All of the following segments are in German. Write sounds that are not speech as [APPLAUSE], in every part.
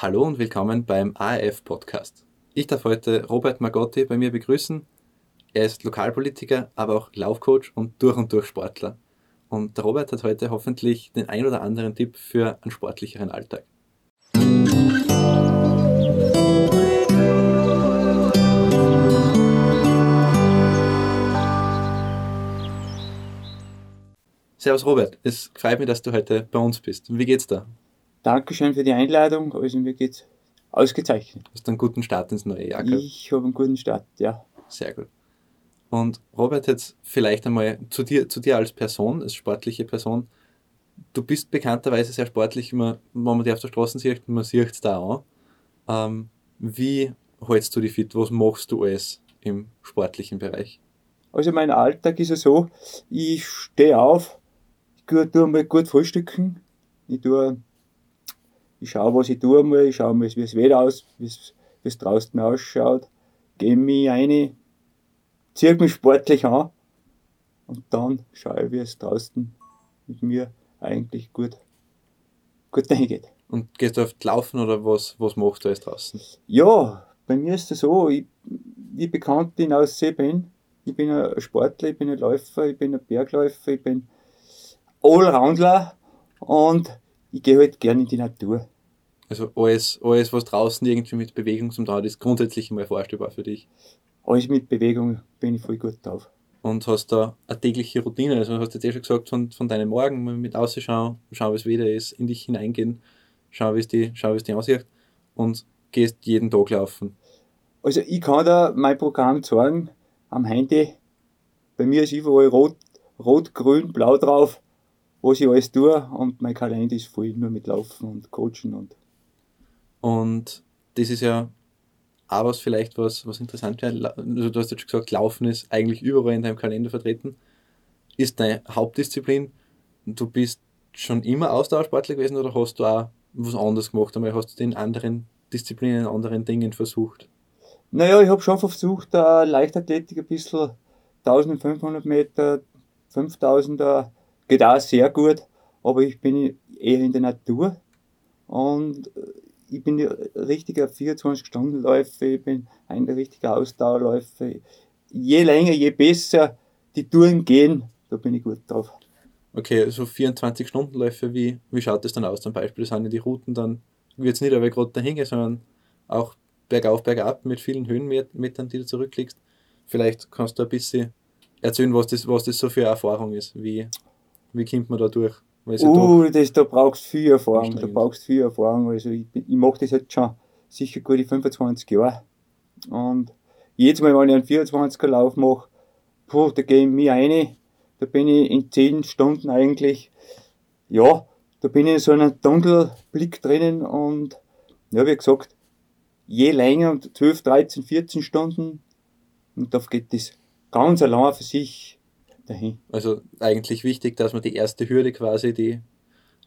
Hallo und willkommen beim ARF Podcast. Ich darf heute Robert Magotti bei mir begrüßen. Er ist Lokalpolitiker, aber auch Laufcoach und durch und durch Sportler. Und der Robert hat heute hoffentlich den ein oder anderen Tipp für einen sportlicheren Alltag. Servus Robert, es freut mich, dass du heute bei uns bist. Wie geht's da? Dankeschön für die Einladung. Also mir geht's ausgezeichnet. Hast du einen guten Start ins neue Jahr gehabt? Ich habe einen guten Start, ja. Sehr gut. Und Robert, jetzt vielleicht einmal zu dir, zu dir als Person, als sportliche Person. Du bist bekannterweise sehr sportlich, wenn man dich auf der Straße sieht, man sieht es da an. Ähm, wie hältst du dich fit? Was machst du alles im sportlichen Bereich? Also mein Alltag ist ja so, ich stehe auf, ich tue mal gut frühstücken, ich tue, ich schaue, was ich tue mal, ich schaue mal, wie das Wetter aus, wie es draußen ausschaut, gehe mich rein, ziehe mich sportlich an und dann schaue ich, wie es draußen mit mir eigentlich gut, gut dahin Und gehst du oft laufen oder was, was machst du jetzt draußen? Ja, bei mir ist es so, ich, wie bekannt in Aussee bin, ich bin ein Sportler, ich bin ein Läufer, ich bin ein Bergläufer, ich bin Allroundler und ich gehe halt gerne in die Natur. Also alles, alles, was draußen irgendwie mit Bewegung zum tun ist grundsätzlich mal vorstellbar für dich? Alles mit Bewegung bin ich voll gut drauf. Und hast da eine tägliche Routine? Also hast du jetzt eh schon gesagt, von, von deinem Morgen mal mit ausschauen, schauen, wie es wieder ist, in dich hineingehen, schauen, wie es die, schau, wie es die aussieht und gehst jeden Tag laufen. Also ich kann da mein Programm zeigen, am Handy. Bei mir ist überall rot, rot, grün, blau drauf, was ich alles tue und mein Kalender ist voll nur mit Laufen und Coachen und. Und das ist ja auch was vielleicht, was, was interessant wäre. Also du hast jetzt schon gesagt, Laufen ist eigentlich überall in deinem Kalender vertreten. Ist deine Hauptdisziplin. Du bist schon immer Ausdauersportler gewesen oder hast du auch was anderes gemacht? Einmal hast du in anderen Disziplinen, in anderen Dingen versucht? Naja, ich habe schon versucht, äh, Leichtathletik ein bisschen 1500 Meter, 5000er, geht auch sehr gut, aber ich bin eher in der Natur und äh, ich bin ein richtiger 24-Stunden-Läufer, ich bin ein richtiger Ausdauerläufer. Je länger, je besser die Touren gehen, da bin ich gut drauf. Okay, also 24-Stunden-Läufe, wie, wie schaut das dann aus? Zum Beispiel sind die Routen dann, es nicht aber gerade dahin sondern auch bergauf, bergab mit vielen Höhenmetern, die du zurücklegst. Vielleicht kannst du ein bisschen erzählen, was das, was das so für eine Erfahrung ist. Wie, wie kommt man da durch? Uh, das, da brauchst du viel Erfahrung. Da brauchst viel Erfahrung. Also ich, ich mache das jetzt schon sicher gute 25 Jahre. Und jedes Mal, wenn ich einen 24er Lauf mache, puh, da gehe ich mich rein. Da bin ich in 10 Stunden eigentlich, ja, da bin ich in so einem Tunnelblick drinnen und ja, wie gesagt, je länger, 12, 13, 14 Stunden, und da geht das ganz allein für sich dahin. Also eigentlich wichtig, dass man die erste Hürde quasi, die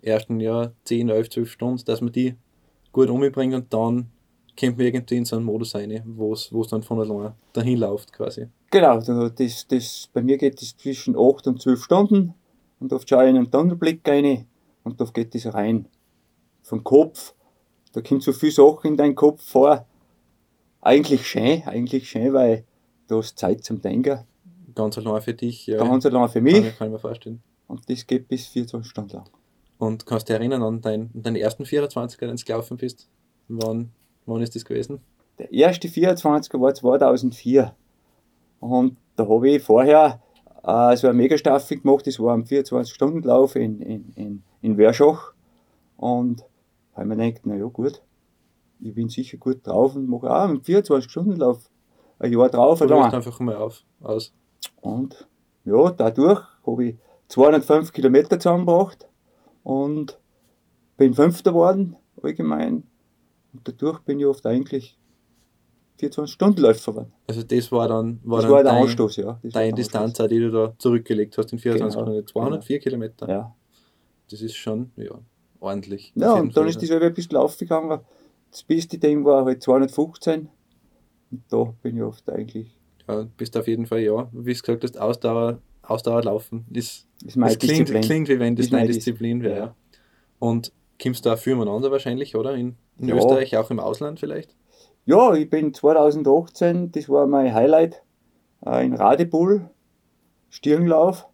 ersten ja, 10, 11, 12 Stunden, dass man die gut umbringt und dann kommt man irgendwie in so einen Modus rein, wo es dann von allein dahin läuft quasi. Genau, das, das, bei mir geht es zwischen 8 und 12 Stunden und oft schaue ich in einen Tunnelblick rein und da geht das rein. Vom Kopf da kommt so viel Sachen in deinen Kopf vor. Eigentlich schön, eigentlich schön, weil du hast Zeit zum Denken. Ganz allein für dich, ja. Ganz allein für mich. Kann ich, kann ich mir vorstellen. Und das geht bis 24 Stunden lang. Und kannst du dich erinnern an deinen, deinen ersten 24er, den du gelaufen bist? Wann, wann ist das gewesen? Der erste 24er war 2004. Und da habe ich vorher äh, so eine Megastaffel gemacht, das war ein 24-Stunden-Lauf in, in, in, in Werschach. Und weil man denkt, naja gut, ich bin sicher gut drauf und mache auch einen 24-Stunden-Lauf ein Jahr drauf. Probier einfach mal auf, aus. Und ja, dadurch habe ich 205 Kilometer zusammengebracht und bin Fünfter geworden, allgemein. Und dadurch bin ich oft eigentlich 24-Stunden-Läufer geworden. Also das war dann, war das dann war der dein, Anstoß, ja. Das deine Distanz, die du da zurückgelegt hast in 24 genau, Stunden, 204 genau. Kilometer. Ja. Das ist schon, ja, ordentlich. Ja, und dann ist das halt ein bisschen aufgegangen. Das beste Ding war halt 215. Und da bin ich oft eigentlich. Ja, bist auf jeden Fall, ja. Wie du gesagt hast, Ausdauer, Ausdauer laufen ist, ist meine klingt, klingt, wie wenn das, deine Disziplin wäre. Ja. Und kommst du da viel miteinander wahrscheinlich, oder? In, in Ja. Österreich, auch im Ausland vielleicht? Ja, ich bin 2018, das war mein Highlight, äh, in Radebull, Stirnlauf.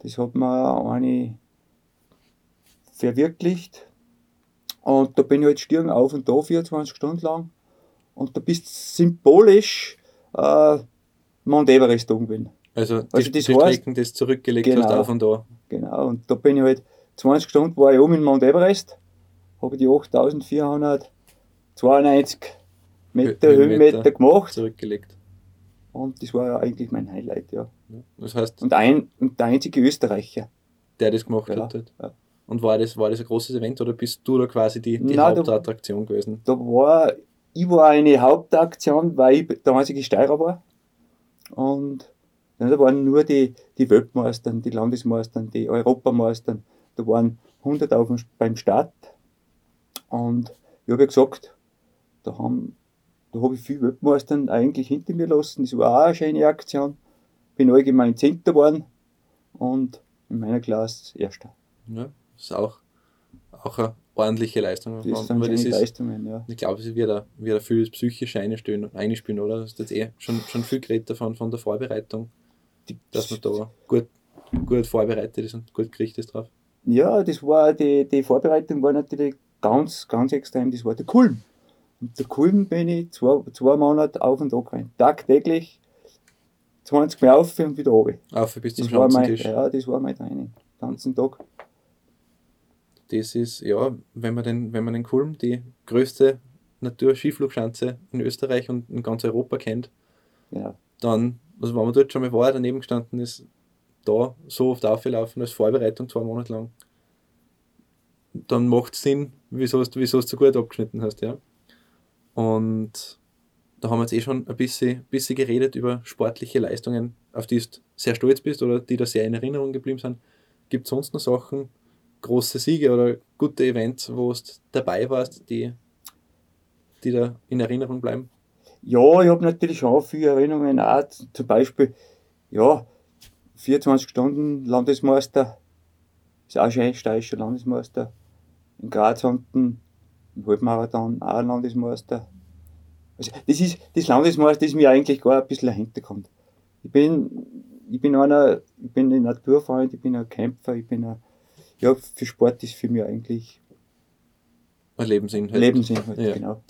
Das hat mir eine verwirklicht. Und da bin ich halt Stirn auf und da 24 Stunden lang. Und da bist symbolisch äh, Mount Everest oben gewesen. Also die, Also die das heißt- Strecken, das zurückgelegt hast, Genau. auf und da. Genau, und da bin ich halt 20 Stunden war ich oben in Mount Everest, habe die 8492 Meter Hö- Höhenmeter gemacht Zurückgelegt. und das war ja eigentlich mein Highlight, ja. Das heißt, Und, ein, und der einzige Österreicher. der das gemacht Ja, hat. Halt. ja. Und war das, war das ein großes Event oder bist du da quasi die, die Nein, da- Hauptattraktion gewesen? Da war, ich war eine Hauptaktion, weil ich der einzige Steirer war. Und ja, da waren nur die, die Weltmeister, die Landesmeister, die Europameister. Da waren 100 auf dem, beim Start. Und ich habe ja gesagt, da, haben, da habe ich viele Weltmeister eigentlich hinter mir lassen. Das war auch eine schöne Aktion. Bin allgemein Zehnter geworden und in meiner Klasse Erster. Ja, ist auch, auch eine ordentliche Leistung. Das Aber sind das ist, Leistungen, ja. ich glaube, es wird da wieder viel psychische einspielen, einspielen oder? Das ist jetzt eh schon, schon viel geredet davon, von der Vorbereitung, dass man da gut, gut vorbereitet ist und gut gerichtet ist drauf. Ja, das war die, die Vorbereitung war natürlich ganz, ganz extrem. Das war der Kulm. Und der Kulm bin ich zwei, zwei Monate auf und ab gerannt. Tagtäglich 20 Mal auf und wieder runter. Auf bis zum Das war mein, ja, das war mein Training. Den ganzen Tag. Das ist, ja, wenn man den, wenn man den Kulm, die größte Naturskiflugschanze in Österreich und in ganz Europa kennt, Ja. dann, also wenn man dort schon mal war, daneben gestanden ist, da so oft aufgelaufen als Vorbereitung zwei Monate lang, dann macht es Sinn, wieso du du so gut abgeschnitten hast, ja. Und da haben wir jetzt eh schon ein bisschen, bisschen geredet über sportliche Leistungen, auf die du sehr stolz bist oder die da sehr in Erinnerung geblieben sind. Gibt es sonst noch Sachen, große Siege oder gute Events, wo du dabei warst, die, die da in Erinnerung bleiben? Ja, ich habe natürlich schon viele Erinnerungen. Auch zum Beispiel, ja, 24 Stunden Landesmeister, ist auch schön, steirischer Landesmeister. In Graz unten, im Halbmarathon auch Landesmeister. Also das ist, das Landesmeister ist mir eigentlich gar ein bisschen hinterkommt. Ich bin, ich bin einer, ich bin ein Naturfreund, ich bin ein Kämpfer, ich bin ein, ja, für Sport ist für mich eigentlich Ein Lebensinhalt. Lebensinhalt, Ja. genau.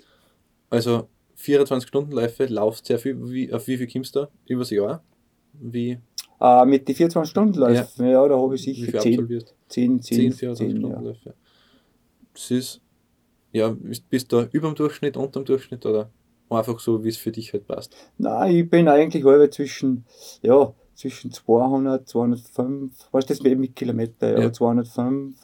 Also 24-Stunden-Läufe, laufst sehr viel. Wie, auf wie viel kommst du da übers Jahr? Wie, Äh, mit den 24-Stunden-Läufen, ja. da habe ich wie sicher viel 10, absolvierst 10, 10, 10, 10, 10 ja. 24-Stunden-Läufe. Das ist, ja, bist, du über dem Durchschnitt, unter dem Durchschnitt oder einfach so, wie es für dich halt passt? Nein, ich bin eigentlich halber zwischen, ja, zwischen 200, 205, weißt du, das mit Kilometer, ja, Ja. 205,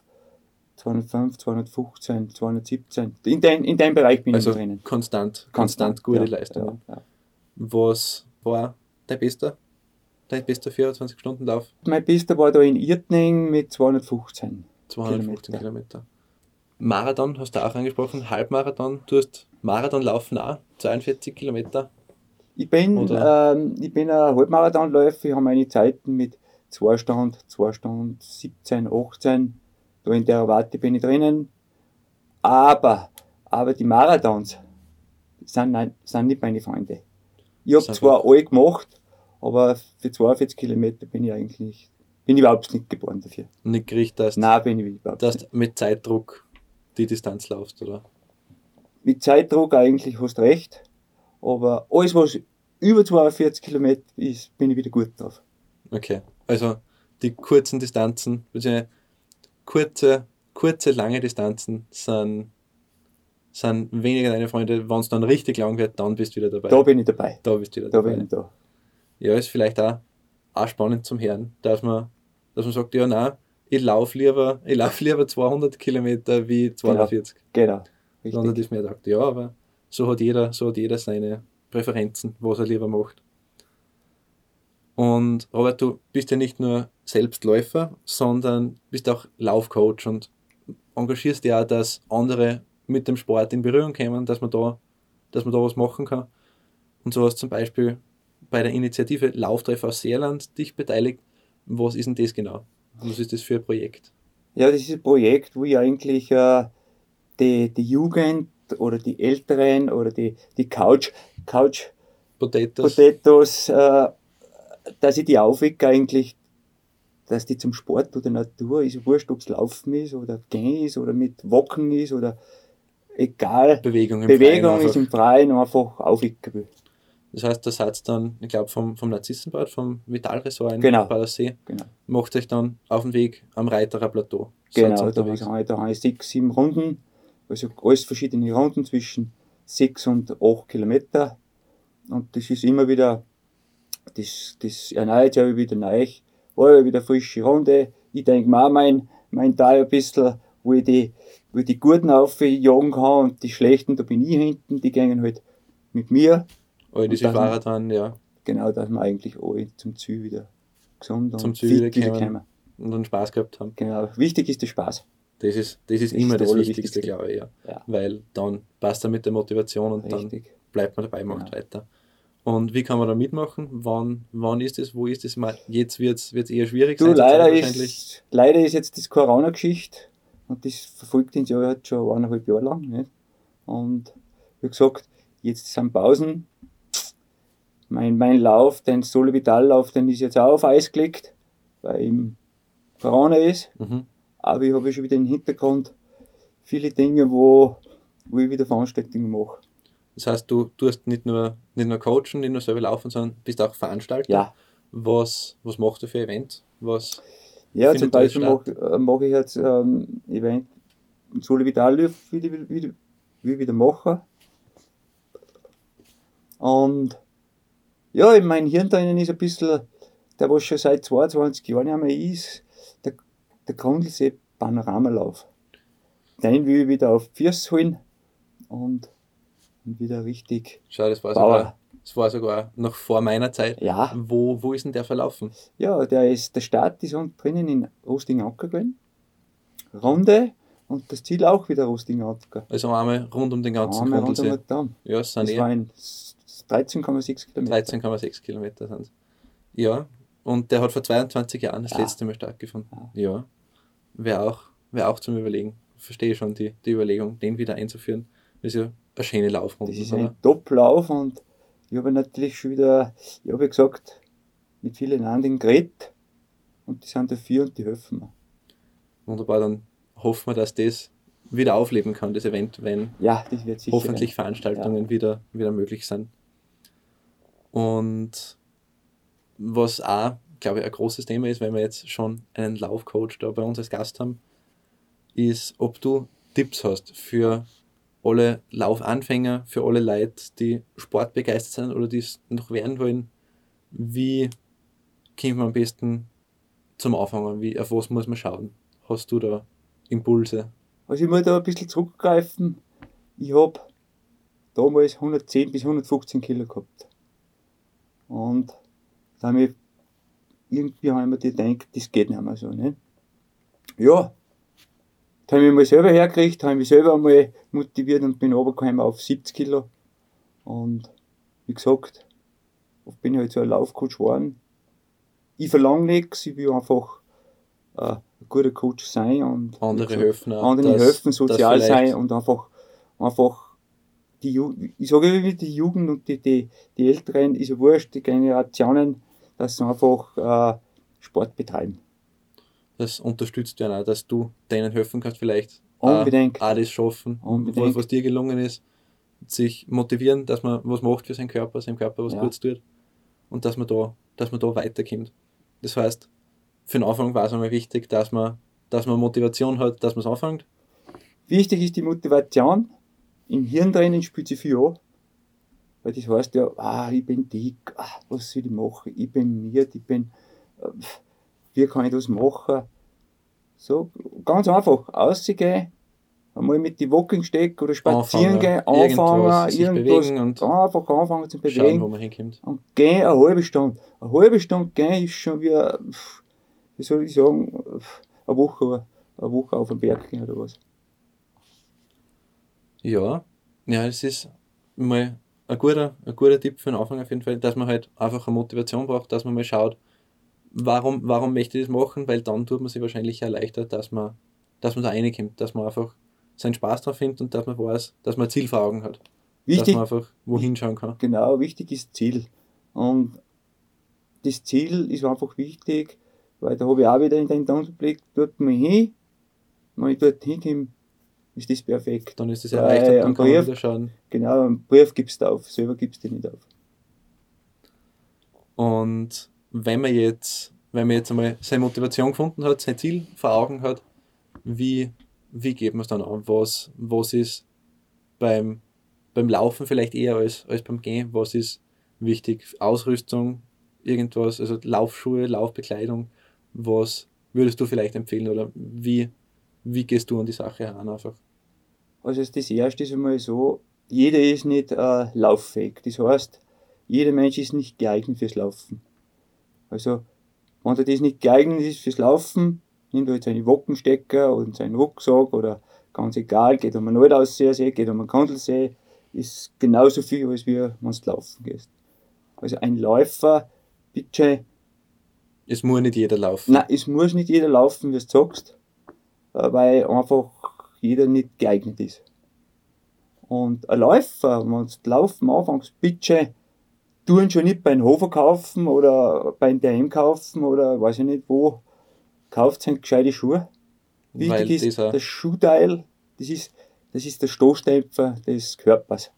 205, 215, 217. In, den, in dem Bereich bin Also ich drinnen. konstant, konstant gute ja, Leistungen. Ja, ja. Was war dein bester? Dein bester 24-Stunden-Lauf? Mein Bester war da in Irtning mit 215. 215 Kilometer. Kilometer. Marathon hast du auch angesprochen, Halbmarathon. Du hast Marathon laufen auch, 42 Kilometer. Ich bin, ähm, ich bin ein Halbmarathonläufer, ich habe meine Zeiten mit 2 Stunden, 2 Stunden 17, 18, da in der Warte bin ich drinnen. Aber, aber die Marathons sind, nein, sind nicht meine Freunde. Ich habe zwar alle gemacht, aber für 42 Kilometer bin ich eigentlich, bin ich überhaupt nicht geboren dafür. Nicht gerichtet, dass, Nein, bin ich überhaupt dass nicht. du mit Zeitdruck die Distanz laufst, oder? Mit Zeitdruck eigentlich hast recht, aber alles, was über 42 Kilometer ist, bin ich wieder gut drauf. Okay. Also die kurzen Distanzen, beziehungsweise kurze, kurze, lange Distanzen sind, sind weniger deine Freunde. Wenn es dann richtig lang wird, dann bist du wieder dabei. Da bin ich dabei. Da bist du wieder Da dabei. bin ich da. Ja, ist vielleicht auch, auch spannend zum Hören, dass man, dass man sagt, ja, nein, ich laufe lieber, ich lauf lieber 200 Kilometer wie 240. Genau. Hat Richtig. ich mir gedacht, ja, aber so hat jeder, so hat jeder seine Präferenzen, was er lieber macht. Und Robert, du bist ja nicht nur Selbstläufer, sondern bist auch Laufcoach und engagierst ja dass andere mit dem Sport in Berührung kommen, dass man da, dass man da was machen kann. Und so hast zum Beispiel bei der Initiative Lauftreff aus Seerland dich beteiligt. Was ist denn das genau? Was ist das für ein Projekt? Ja, das ist ein Projekt, wo ich eigentlich äh, die, die Jugend oder die Älteren oder die, die Couch, Couch Potatoes, Potatoes äh, dass ich die aufwecke eigentlich, dass die zum Sport oder Natur, ist wurscht, ob es Laufen ist oder Gehen ist oder mit Wocken ist oder egal. Bewegung im Bewegung Freien ist im Freien einfach aufwecken will. Das heißt, der Satz dann, ich glaube, vom, vom Narzissenbad, vom Vitalresort in Genau. Badersee, Genau. macht euch dann auf den Weg am Reiterer Plateau. Genau, da habe ich, da ich sechs, sieben Runden, also alles verschiedene Runden zwischen sechs und acht Kilometer. Und das ist immer wieder, das, das erneuert sich wieder neu, alle wieder frische Runde. Ich denke mir auch mein, mein Teil ein bisschen, wo ich die, wo ich die Guten aufjagen kann und die Schlechten, da bin ich hinten, die gehen halt mit mir. All diese Fahrer dann, ja, Genau, dass wir eigentlich alle zum Ziel wieder gesund Zum und Ziel fit wieder wieder kommen. und dann Spaß gehabt haben. Genau, wichtig ist der Spaß. Das ist, das ist Das immer ist das Wichtigste, glaube ich, ja. Ja. Weil dann passt er mit der Motivation und dann Richtig. bleibt man dabei, macht Genau. weiter. Und wie kann man da mitmachen? Wann, wann ist es? Wo ist es? Jetzt wird es eher schwierig Du, sein. leider ist, leider ist jetzt das Corona-Geschichte und das verfolgt uns ja jetzt schon eineinhalb Jahre lang. Nicht? Und wie gesagt, jetzt sind Pausen. Mein, mein Lauf, den Solo-Vital-Lauf, den ist jetzt auch auf Eis gelegt, weil eben Corona ist. Mhm. Aber ich habe schon wieder im Hintergrund viele Dinge, wo, wo ich wieder Veranstaltungen mache. Das heißt, du tust nicht nur, nicht nur coachen, nicht nur selber laufen, sondern bist auch Veranstalter. Ja, Was, was machst du für Event? Was, Ja, zum Beispiel mache mach ich jetzt ähm, Event Solo Vital wieder, wieder, wieder, machen. Und ja, in meinem Hirn drinnen ist ein bisschen, der was schon seit 22 Jahren nicht mehr ist, der, Grundlsee Panoramalauf. Den will ich wieder auf Füße holen und, und wieder richtig schau, das war, Bauer. sogar, das war sogar noch vor meiner Zeit. Ja, Wo, wo ist denn der verlaufen? Ja, der, ist, der Start ist unten drinnen in Rusting-Anker gewesen. Runde und das Ziel auch wieder Rusting-Anker. Also einmal rund um den ganzen Einmal rund um Grundlsee. den Damm. Ja, es sind Das eh waren 13,6 Kilometer. 13,6 Kilometer. Sind. Ja, und der hat vor 22 Jahren das Ja. letzte Mal stattgefunden. Ja, wäre auch, wär auch zum Überlegen. Verstehe schon die, die Überlegung, den wieder einzuführen. Das ist ja eine schöne Laufrunde. Das ist ein Top-Lauf und ich habe natürlich schon wieder, ich habe ja gesagt, mit vielen anderen geredet und die sind dafür und die helfen mir. Wunderbar, dann hoffen wir, dass das wieder aufleben kann, das Event, wenn Ja, das hoffentlich Veranstaltungen wieder, wieder möglich sind. Und was auch, glaube ich, ein großes Thema ist, wenn wir jetzt schon einen Laufcoach da bei uns als Gast haben, ist, ob du Tipps hast für alle Laufanfänger, für alle Leute, die sportbegeistert sind oder die es noch werden wollen. Wie kommt man am besten zum Anfangen? Wie, auf was muss man schauen? Hast du da Impulse? Also ich muss da ein bisschen zurückgreifen. Ich habe damals 110 bis 115 Kilo gehabt. Und da habe ich irgendwie habe ich mir gedacht, das geht nicht mehr so. Ne? Ja, da habe ich mich mal selber hergekriegt, habe mich selber einmal motiviert und bin runtergekommen auf 70 Kilo. Und wie gesagt, oft bin ich halt so ein Laufcoach geworden. Ich verlange nichts, ich will einfach äh, ein guter Coach sein und Andere gesagt, helfen anderen dass- helfen, sozial sein und einfach, einfach die Ju ich sage immer, die Jugend und die, die, die Älteren, ist ja wurscht, die Generationen, dass sie einfach äh, Sport betreiben. Das unterstützt ja auch, dass du denen helfen kannst, vielleicht Unbedingt. auch, auch das schaffen, Unbedingt. Was, dir gelungen ist, sich motivieren, dass man was macht für seinen Körper, seinem Körper was Ja. Gutes tut und dass man da, dass man da weiterkommt. Das heißt, für den Anfang war es einmal wichtig, dass man, dass man Motivation hat, dass man es anfängt. Wichtig ist die Motivation. Im Hirn drinnen spielt sie viel an. Weil das heißt ja, ah, ich bin dick, ah, was soll ich machen? Ich bin miert, ich bin, äh, wie kann ich das machen? So, ganz einfach, rausgehen, einmal mit die Walking-Steck oder spazieren gehen, irgendwas, anfangen, irgendwas, bewegen und einfach anfangen zu Schauen, bewegen. wo man hinkommt. Und gehen eine halbe Stunde. Eine halbe Stunde gehen ist schon wie, wie soll ich sagen, eine Woche, eine Woche auf den Berg gehen oder was. Ja, ja, es ist mal ein guter, ein guter Tipp für den Anfang auf jeden Fall, dass man halt einfach eine Motivation braucht, dass man mal schaut, warum, warum möchte ich das machen? Weil dann tut man sich wahrscheinlich erleichtert, dass man, dass man da reinkommt, dass man einfach seinen Spaß drauf findet und dass man weiß, dass man ein Ziel vor Augen hat. Wichtig, dass man einfach wohin schauen kann. Genau, wichtig ist Ziel. Und das Ziel ist einfach wichtig, weil da habe ich auch wieder in den Tunnelblick, dort mal hin, wenn ich dort hinkomme, ist das perfekt. Dann ist das erleichtert, dann kann Brief, man schauen. Genau, einen Brief gibst du auf, selber gibst du nicht auf. Und wenn man jetzt, wenn man jetzt einmal seine Motivation gefunden hat, sein Ziel vor Augen hat, wie, wie geht man es dann an? Was, was ist beim, beim Laufen vielleicht eher als, als beim Gehen? Was ist wichtig? Ausrüstung, irgendwas, also Laufschuhe, Laufbekleidung, was würdest du vielleicht empfehlen oder wie, wie gehst du an die Sache heran einfach? Also das erste ist einmal so, jeder ist nicht äh, lauffähig. Das heißt, jeder Mensch ist nicht geeignet fürs Laufen. Also, wenn er das nicht geeignet ist fürs Laufen, nimmt er halt seine Wockenstecker und seinen Rucksack oder ganz egal, geht um einen Altaussee, geht um einen Kandelsee, ist genauso viel, als wie wenn du laufen gehst. Also ein Läufer, bitte. Es muss nicht jeder laufen. Nein, es muss nicht jeder laufen, wie du sagst, weil einfach jeder nicht geeignet ist. Und ein Läufer, wenn du laufen anfängst, bitte tun schon nicht beim Hofer kaufen oder beim DM kaufen oder weiß ich nicht wo. Kauft sind gescheite Schuhe. Wichtig ist das Schuhteil, das ist, das ist der Stoßdämpfer des Körpers.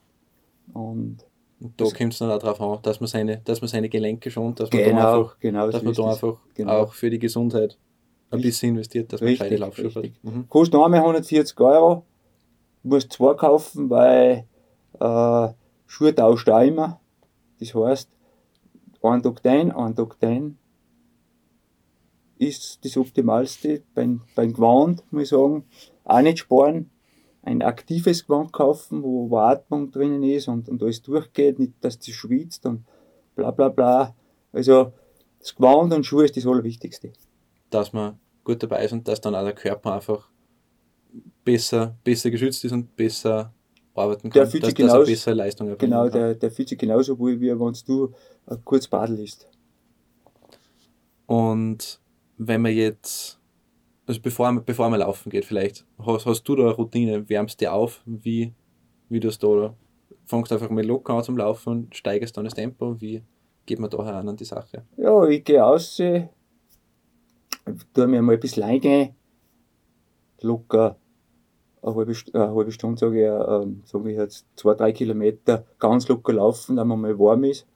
Und, und da kommt es dann auch darauf an, dass man seine, dass man seine Gelenke schont, dass man genau, da einfach, genau dass man da einfach genau. auch für die Gesundheit ein bisschen investiert, dass man richtig, gescheite Laufschuhe hat. Mhm. Kostet einmal 140 Euro, musst zwei kaufen, weil äh, Schuhe tauscht auch immer. Das heißt, ein Tag dein, ein Tag dein ist das Optimalste. Beim, beim Gewand, muss ich sagen, auch nicht sparen. Ein aktives Gewand kaufen, wo, wo Atmung drinnen ist und, und alles durchgeht, nicht, dass du schwitzt und bla bla bla. Also, das Gewand und Schuhe ist das Allerwichtigste. Dass man gut dabei ist und dass dann auch der Körper einfach besser, besser geschützt ist und besser arbeiten kann, der fühlt dass, sich genauso, bessere Leistung erbringen Genau, der, der fühlt sich genauso wohl, wie wenn du kurz Badel ist. Und wenn man jetzt, also bevor man, bevor man laufen geht, vielleicht, hast, hast du da eine Routine, wärmst du auf, wie, wie du es da, oder fängst einfach mal locker an zum Laufen und steigerst dann das Tempo, wie geht man da heran an die Sache? Ja, ich gehe aus, tue mir mal ein bisschen eingehen, locker eine halbe, eine halbe Stunde, sage ich, äh, sage ich jetzt, zwei, drei Kilometer ganz locker laufen, wenn man mal warm ist.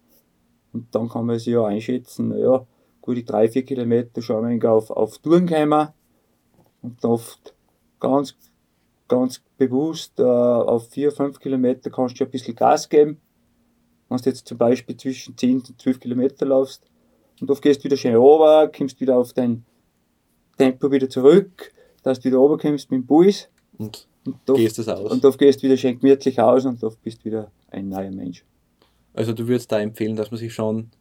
Und dann kann man sich ja einschätzen, naja, gute drei, vier Kilometer schauen wir auf, auf Touren kommen. Und oft ganz, ganz bewusst äh, auf vier, fünf Kilometer kannst du ein bisschen Gas geben. Wenn du jetzt zum Beispiel zwischen 10 und 12 Kilometer laufst und oft gehst du wieder schön runter, kommst wieder auf dein Tempo wieder zurück, dass du wieder runterkommst mit dem Bus und, und da, gehst es aus. Und da gehst du wieder schön gemütlich aus und da bist du wieder ein neuer Mensch. Also du würdest da empfehlen, dass man sich schon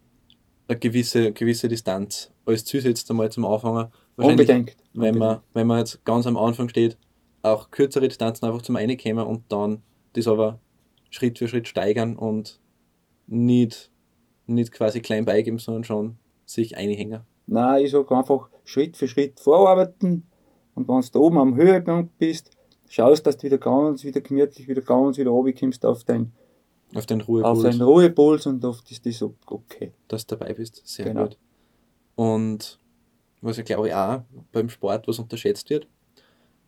eine gewisse, gewisse Distanz als Ziel setzt, einmal zum Anfangen. Unbedingt. Wenn, Unbedingt. Man, wenn man jetzt ganz am Anfang steht, auch kürzere Distanzen einfach zum Reinkommen und dann das aber Schritt für Schritt steigern und nicht, nicht quasi klein beigeben, sondern schon sich einhängen. Nein, ich sage einfach Schritt für Schritt vorarbeiten und wenn du da oben am Höhepunkt bist, schaust, dass du wieder ganz, wieder gemütlich, wieder ganz wieder runterkommst auf dein auf den Ruhepuls. Auf deinen Ruhepuls und oft ist das okay. Dass du dabei bist, sehr genau. gut. Und was ich glaube ich auch beim Sport, was unterschätzt wird,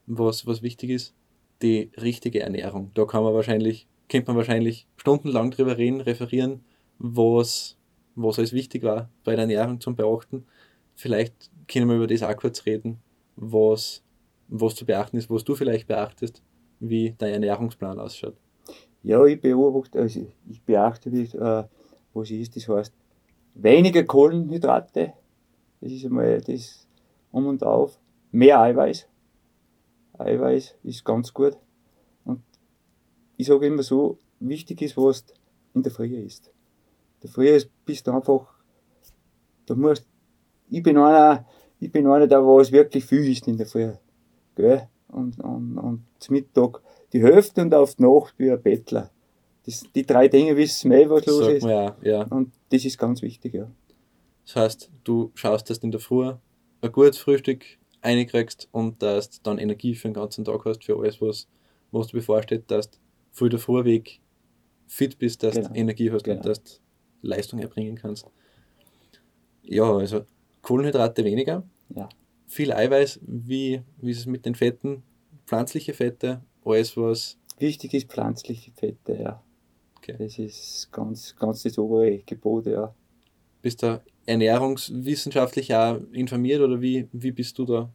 was, was wichtig ist, die richtige Ernährung. Da kann man wahrscheinlich, könnte man wahrscheinlich stundenlang drüber reden, referieren, was, was alles wichtig war bei der Ernährung zum Beachten. Vielleicht können wir über das auch kurz reden, was was zu beachten ist, was du vielleicht beachtest, wie dein Ernährungsplan ausschaut. Ja, ich beobachte, also ich beachte das, äh, was ist, das heißt, weniger Kohlenhydrate, das ist einmal das um und auf, mehr Eiweiß. Eiweiß ist ganz gut. Und ich sage immer so, wichtig ist, was in der Früh ist. In der Früh bist du einfach, du musst, ich bin einer, ich bin einer, der was wirklich viel isst in der Früh. Gell? Und, und, und zum Mittag die Hälfte und auf die Nacht wie ein Bettler. Das, die drei Dinge wissen wir, was los ist. Ja, ja. Und das ist ganz wichtig, ja. Das heißt, du schaust, dass du in der Früh ein gutes Frühstück reinkriegst und dass du dann Energie für den ganzen Tag hast, für alles, was, was du bevorsteht, dass du früh der Vorweg fit bist, dass genau. du Energie hast genau. und dass du Leistung erbringen kannst. Ja, also Kohlenhydrate weniger. Ja. Viel Eiweiß, wie, wie ist es mit den Fetten? Pflanzliche Fette, alles was. Wichtig ist pflanzliche Fette, ja. Okay. Das ist ganz, ganz das obere Gebot, ja. Bist du ernährungswissenschaftlich auch informiert oder wie, wie bist du da,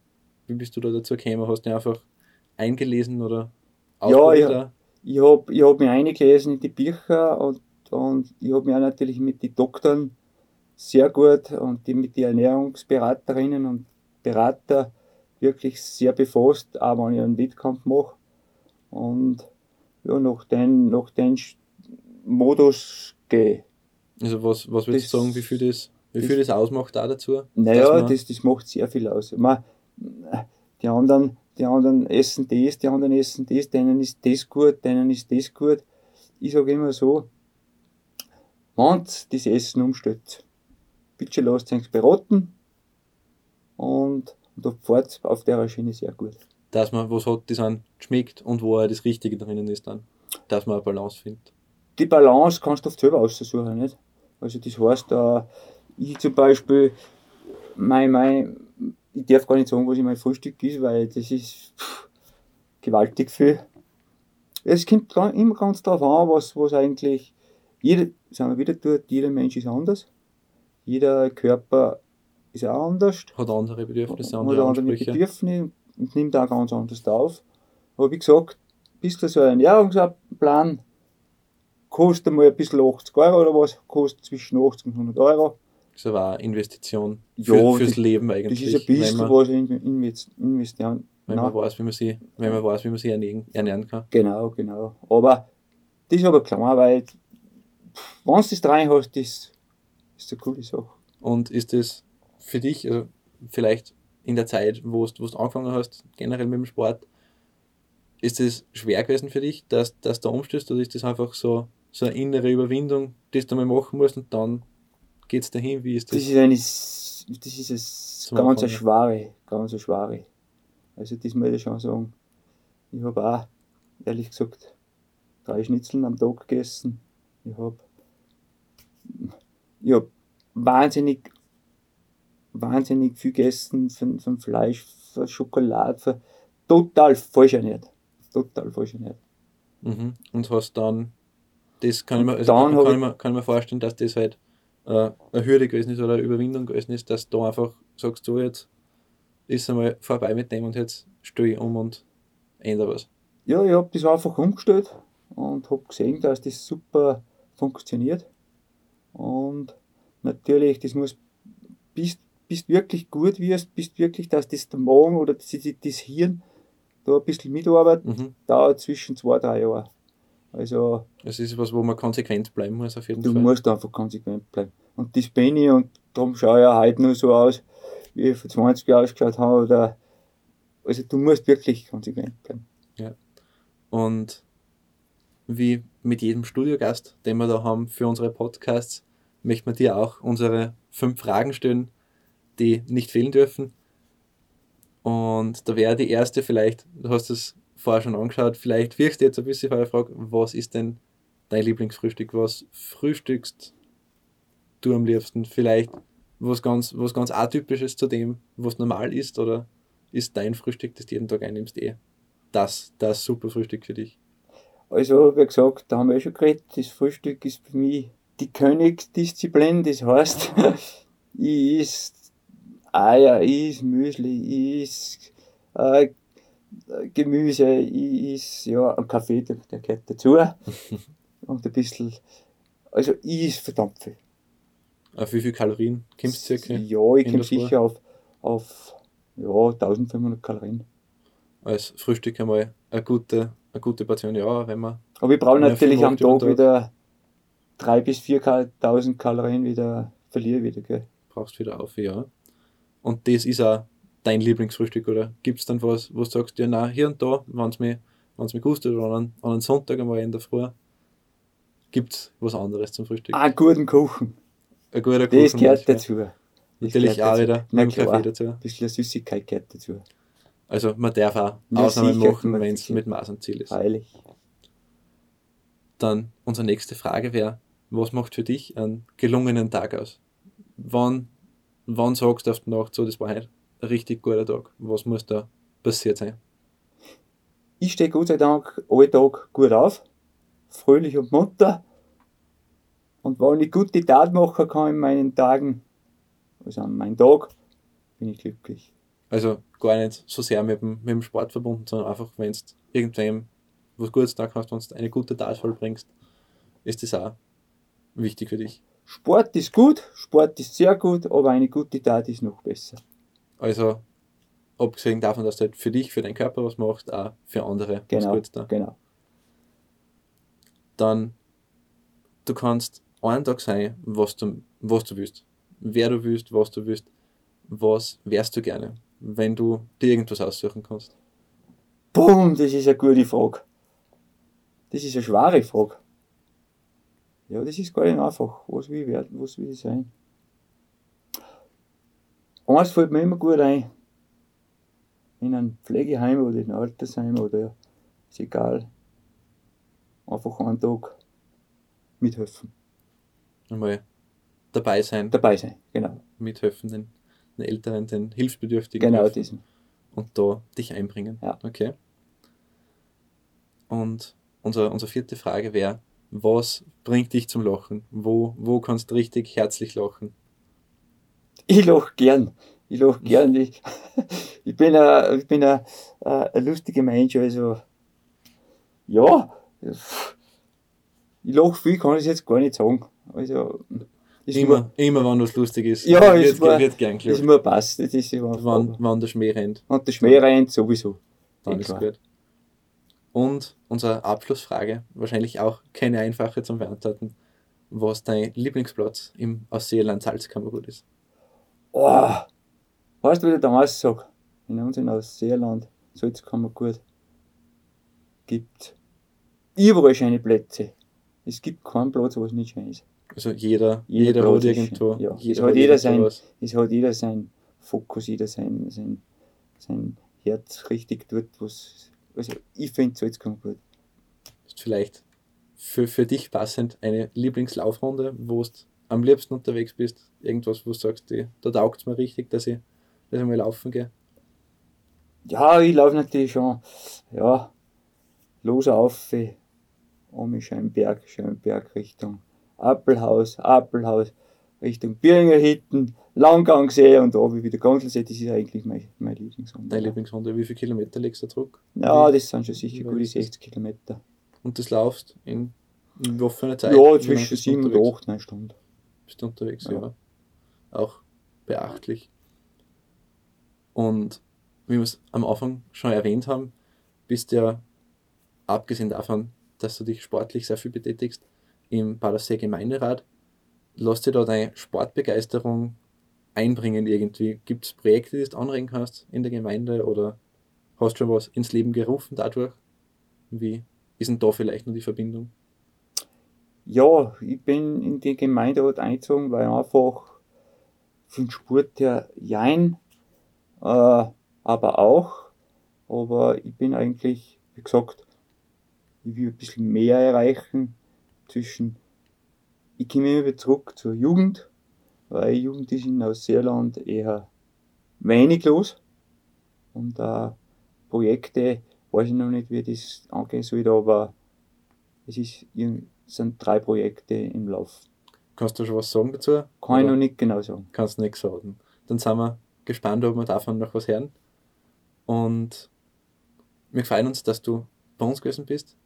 wie bist du da dazu gekommen? Hast du einfach eingelesen oder Ja, ich, ich habe ich hab mich eingelesen in die Bücher und, und ich habe mich auch natürlich mit den Doktoren sehr gut und die, mit den Ernährungsberaterinnen und Berater wirklich sehr befasst, auch wenn ich einen Wettkampf mache. Und ja, nach den, nach den Modus gehe. Also was, was würdest du sagen, wie viel das, wie viel das, das ausmacht da dazu? Naja, das, das macht sehr viel aus. Man, die anderen, die anderen essen das, die anderen essen das, denen ist das gut, denen ist das gut. Ich sage immer so, wenn das Essen umstellt, bitte lasst euch beraten und, und da fährt auf der Schiene sehr gut. Dass man was hat, das an schmeckt und wo er das Richtige drinnen ist dann. Dass man eine Balance findet. Die Balance kannst du oft selber aussuchen, nicht? Also das heißt, äh, ich zum Beispiel, mein, mein, ich darf gar nicht sagen, was ich mein Frühstück ist, weil das ist pff, gewaltig viel. Es kommt immer ganz darauf an, was, was eigentlich, jeder, sagen wir wieder dort, jeder Mensch ist anders. Jeder Körper ist auch anders. Hat andere Bedürfnisse, andere, hat andere Bedürfnisse und nimmt auch ganz anders auf. Aber wie gesagt, bis zu so ein Ernährungsplan kostet mal ein bisschen 80 Euro oder was, kostet zwischen 80 und 100 Euro. Das ist aber eine Investition für, ja, fürs das, Leben eigentlich. Das ist ein bisschen man, was investieren wenn man, weiß, wie man sie, wenn man weiß, wie man sie ernähren, ernähren kann. Genau, genau. Aber das ist aber klar, weil wenn du das rein hast, das ist eine coole Sache. Und ist das für dich, also vielleicht in der Zeit, wo du, angefangen hast, generell mit dem Sport, ist es schwer gewesen für dich, dass, dass du umstößt oder ist das einfach so, so eine innere Überwindung, die du mal machen musst und dann geht es dahin? Wie ist das? Das ist eine, das ist es ganz eine schwere, ganz eine schwere. Also das muss ich schon sagen. Ich habe auch, ehrlich gesagt, drei Schnitzeln am Tag gegessen. Ich habe ich hab wahnsinnig, wahnsinnig viel gegessen von, von Fleisch, von Schokolade, von, total falsch ernährt. Total falsch ernährt. Mhm. Und hast dann, das kann ich, mir, also kann, kann, ich mir, kann ich mir vorstellen, dass das halt äh, eine Hürde gewesen ist oder eine Überwindung gewesen ist, dass du einfach sagst, so jetzt ist einmal vorbei mit dem und jetzt stehe ich um und ändere was. Ja, ich habe das einfach umgestellt und habe gesehen, dass das super funktioniert. Und natürlich, das muss, bist, bist wirklich gut wirst, bist wirklich, dass das der Magen oder das, das Hirn da ein bisschen mitarbeitet, mhm. dauert zwischen zwei, drei Jahren. Also. Es ist was, wo man konsequent bleiben muss, auf jeden du Fall. Du musst einfach konsequent bleiben. Und das bin ich und darum schaue ich ja heute nur so aus, wie ich vor 20 Jahren ausgeschaut habe. Oder, also du musst wirklich konsequent bleiben. Ja. Und wie mit jedem Studiogast, den wir da haben für unsere Podcasts, möchten wir dir auch unsere fünf Fragen stellen, die nicht fehlen dürfen. Und da wäre die erste vielleicht, du hast es vorher schon angeschaut, vielleicht wirkst du jetzt ein bisschen vor der Frage, was ist denn dein Lieblingsfrühstück? Was frühstückst du am liebsten? Vielleicht was ganz, was ganz atypisches zu dem, was normal ist? Oder ist dein Frühstück, das du jeden Tag einnimmst, eh das, das super Frühstück für dich? Also, wie gesagt, da haben wir schon geredet, das Frühstück ist für mich die Königsdisziplin, das heißt, ich [LAUGHS] is Eier, ich is Müsli, ich is äh, Gemüse, ich is ja, ein Kaffee, der, der gehört dazu. [LAUGHS] und ein bisschen, also ich is verdammt viel. Auf wie viele Kalorien kommst du circa? Ja, ich komme sicher auf, auf ja, 1500 Kalorien. Als Frühstück einmal eine gute, eine gute Portion, ja, wenn man. Aber ich brauche natürlich am Tag wieder 3.000 bis 4.000 Kalorien wieder, verliere wieder, gell? Brauchst wieder auf, ja. Und das ist auch dein Lieblingsfrühstück, oder gibt es dann was, wo du sagst, ja, nein, hier und da, wenn es mir, wenn's mir gustet, oder an, an einem Sonntag einmal in der Früh, gibt es was anderes zum Frühstück? Ah, guten Kuchen ein guter Das Kuchen. gehört ja. dazu. Das Natürlich gehört auch dazu. wieder Na klar. Kaffee dazu. Ein bisschen Süßigkeit gehört dazu. Also man darf auch Ja, Ausnahmen machen, wenn es mit Maß und Ziel ist. Freilich. Dann unsere nächste Frage wäre, was macht für dich einen gelungenen Tag aus? Wann, wann sagst du auf die Nacht so, das war heute ein richtig guter Tag? Was muss da passiert sein? Ich stehe Gott sei Dank alle Tag gut auf, fröhlich und munter. Und wenn ich gute Tat machen kann in meinen Tagen, also an meinem Tag, bin ich glücklich. Also gar nicht so sehr mit dem, mit dem Sport verbunden, sondern einfach, wenn du irgendwem was Gutes da kannst, wenn du eine gute Tat vollbringst, ist das auch wichtig für dich. Sport ist gut, Sport ist sehr gut, aber eine gute Tat ist noch besser. Also, abgesehen davon, dass du halt für dich, für deinen Körper was machst, auch für andere Genau, da. genau. Dann, du kannst einen Tag sein, was du, was du willst. Wer du willst, was du willst, was wärst du gerne, wenn du dir irgendwas aussuchen kannst. Boom, das ist eine gute Frage. Das ist eine schwere Frage. Ja, das ist gar nicht einfach. Was will ich werden? Was will ich sein? Eins fällt mir immer gut ein. In einem Pflegeheim oder in einem Altersheim oder ist egal. Einfach einen Tag mithelfen. Einmal dabei sein, Dabei sein, genau. mithelfen, den, den Älteren, den Hilfsbedürftigen Genau helfen diesem. und da dich einbringen. Ja. Okay. Und unsere, unsere vierte Frage wäre, was bringt dich zum Lachen? Wo, wo kannst du richtig herzlich lachen? Ich lach gern. Ich lach gern. Ich, [LAUGHS] ich bin ein, ich bin ein, lustiger Mensch, also ja, ich lach viel, kann ich jetzt gar nicht sagen. Also Immer, immer wenn was lustig ist, Ja, wird, ist mir- wird gern ist gelacht. mir passt. Das ist immer Wann, wann der Schmäh rennt, Und der Schmäh rennt sowieso. dann ist klar. gut. Und unsere Abschlussfrage, wahrscheinlich auch keine einfache zum Beantworten, was dein Lieblingsplatz im Ausseeland Salzkammergut ist. Oh, weißt du, wie ich damals sag? In unserem Ausseerland, Salzkammergut, gibt überall schöne Plätze. Es gibt keinen Platz, wo es nicht schön ist. Also jeder, Jeder jeder, hat irgendwo, ja. Es jeder hat hat jeder sein- was. Es hat jeder sein Fokus, jeder sein, sein, sein Herz richtig dort, was. Also ich finde Salzkammergut. Ist vielleicht für, für dich passend eine Lieblingslaufrunde, wo du am liebsten unterwegs bist, irgendwas, wo du sagst, die, da taugt es mir richtig, dass ich, dass ich mal laufen gehe. Ja, ich laufe natürlich schon, ja, los auf, um mich schön Berg, schön Berg Richtung Appelhaus, Appelhaus, Richtung Birninger Hitten, Langgangsee und oben wieder Gondelsee, das ist eigentlich mein, mein Lieblingsrunde. Deine Lieblingsrunde, wie viele Kilometer legst du zurück? Ja, das sind schon sicher gute weit ist das? 60 Kilometer. Und das laufst in, in offener Zeit? Wie Ja, lange zwischen bist du 7 und unterwegs? 8, 9 Stunden. Bist du unterwegs, Ja. ja. Auch beachtlich. Und wie wir es am Anfang schon erwähnt haben, bist du ja, abgesehen davon, dass du dich sportlich sehr viel betätigst, im Badersee Gemeinderat. Lass dir da deine Sportbegeisterung einbringen irgendwie? Gibt es Projekte, die du anregen kannst in der Gemeinde oder hast du schon was ins Leben gerufen dadurch? Wie ist denn da vielleicht noch die Verbindung? Ja, ich bin in die Gemeinderat eingezogen, weil einfach den Sport her jein, äh, aber auch. Aber ich bin eigentlich, wie gesagt, ich will ein bisschen mehr erreichen zwischen, ich komme immer wieder zurück zur Jugend, weil Jugend ist in Neuseeland eher wenig los. Und äh, Projekte, weiß ich noch nicht, wie das angehen soll, aber es ist, sind drei Projekte im Lauf. Kannst du schon was sagen dazu? Kann ich noch nicht genau sagen. Kannst nichts sagen. Dann sind wir gespannt, ob wir davon noch was hören. Und wir freuen uns, dass du bei uns gewesen bist.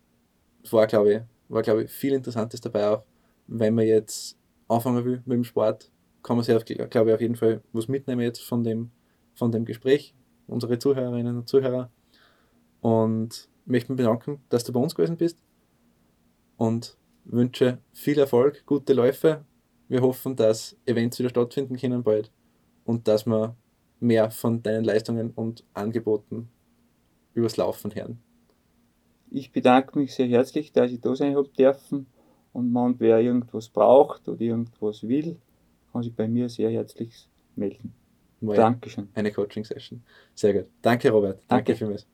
Es war, glaube ich, war, glaube ich, viel Interessantes dabei auch. Wenn man jetzt anfangen will mit dem Sport, kann man sich, auf- glaube ich, auf jeden Fall was mitnehmen jetzt von dem, von dem Gespräch, unsere Zuhörerinnen und Zuhörer. Und möchte mich bedanken, dass du bei uns gewesen bist. Und wünsche viel Erfolg, gute Läufe. Wir hoffen, dass Events wieder stattfinden können bald und dass wir mehr von deinen Leistungen und Angeboten übers Laufen hören. Ich bedanke mich sehr herzlich, dass ich da sein habe dürfen. Und man, wer irgendwas braucht oder irgendwas will, kann sich bei mir sehr herzlich melden. Mal Dankeschön. Eine Coaching-Session. Sehr gut. Danke, Robert. Danke, Danke. vielmals.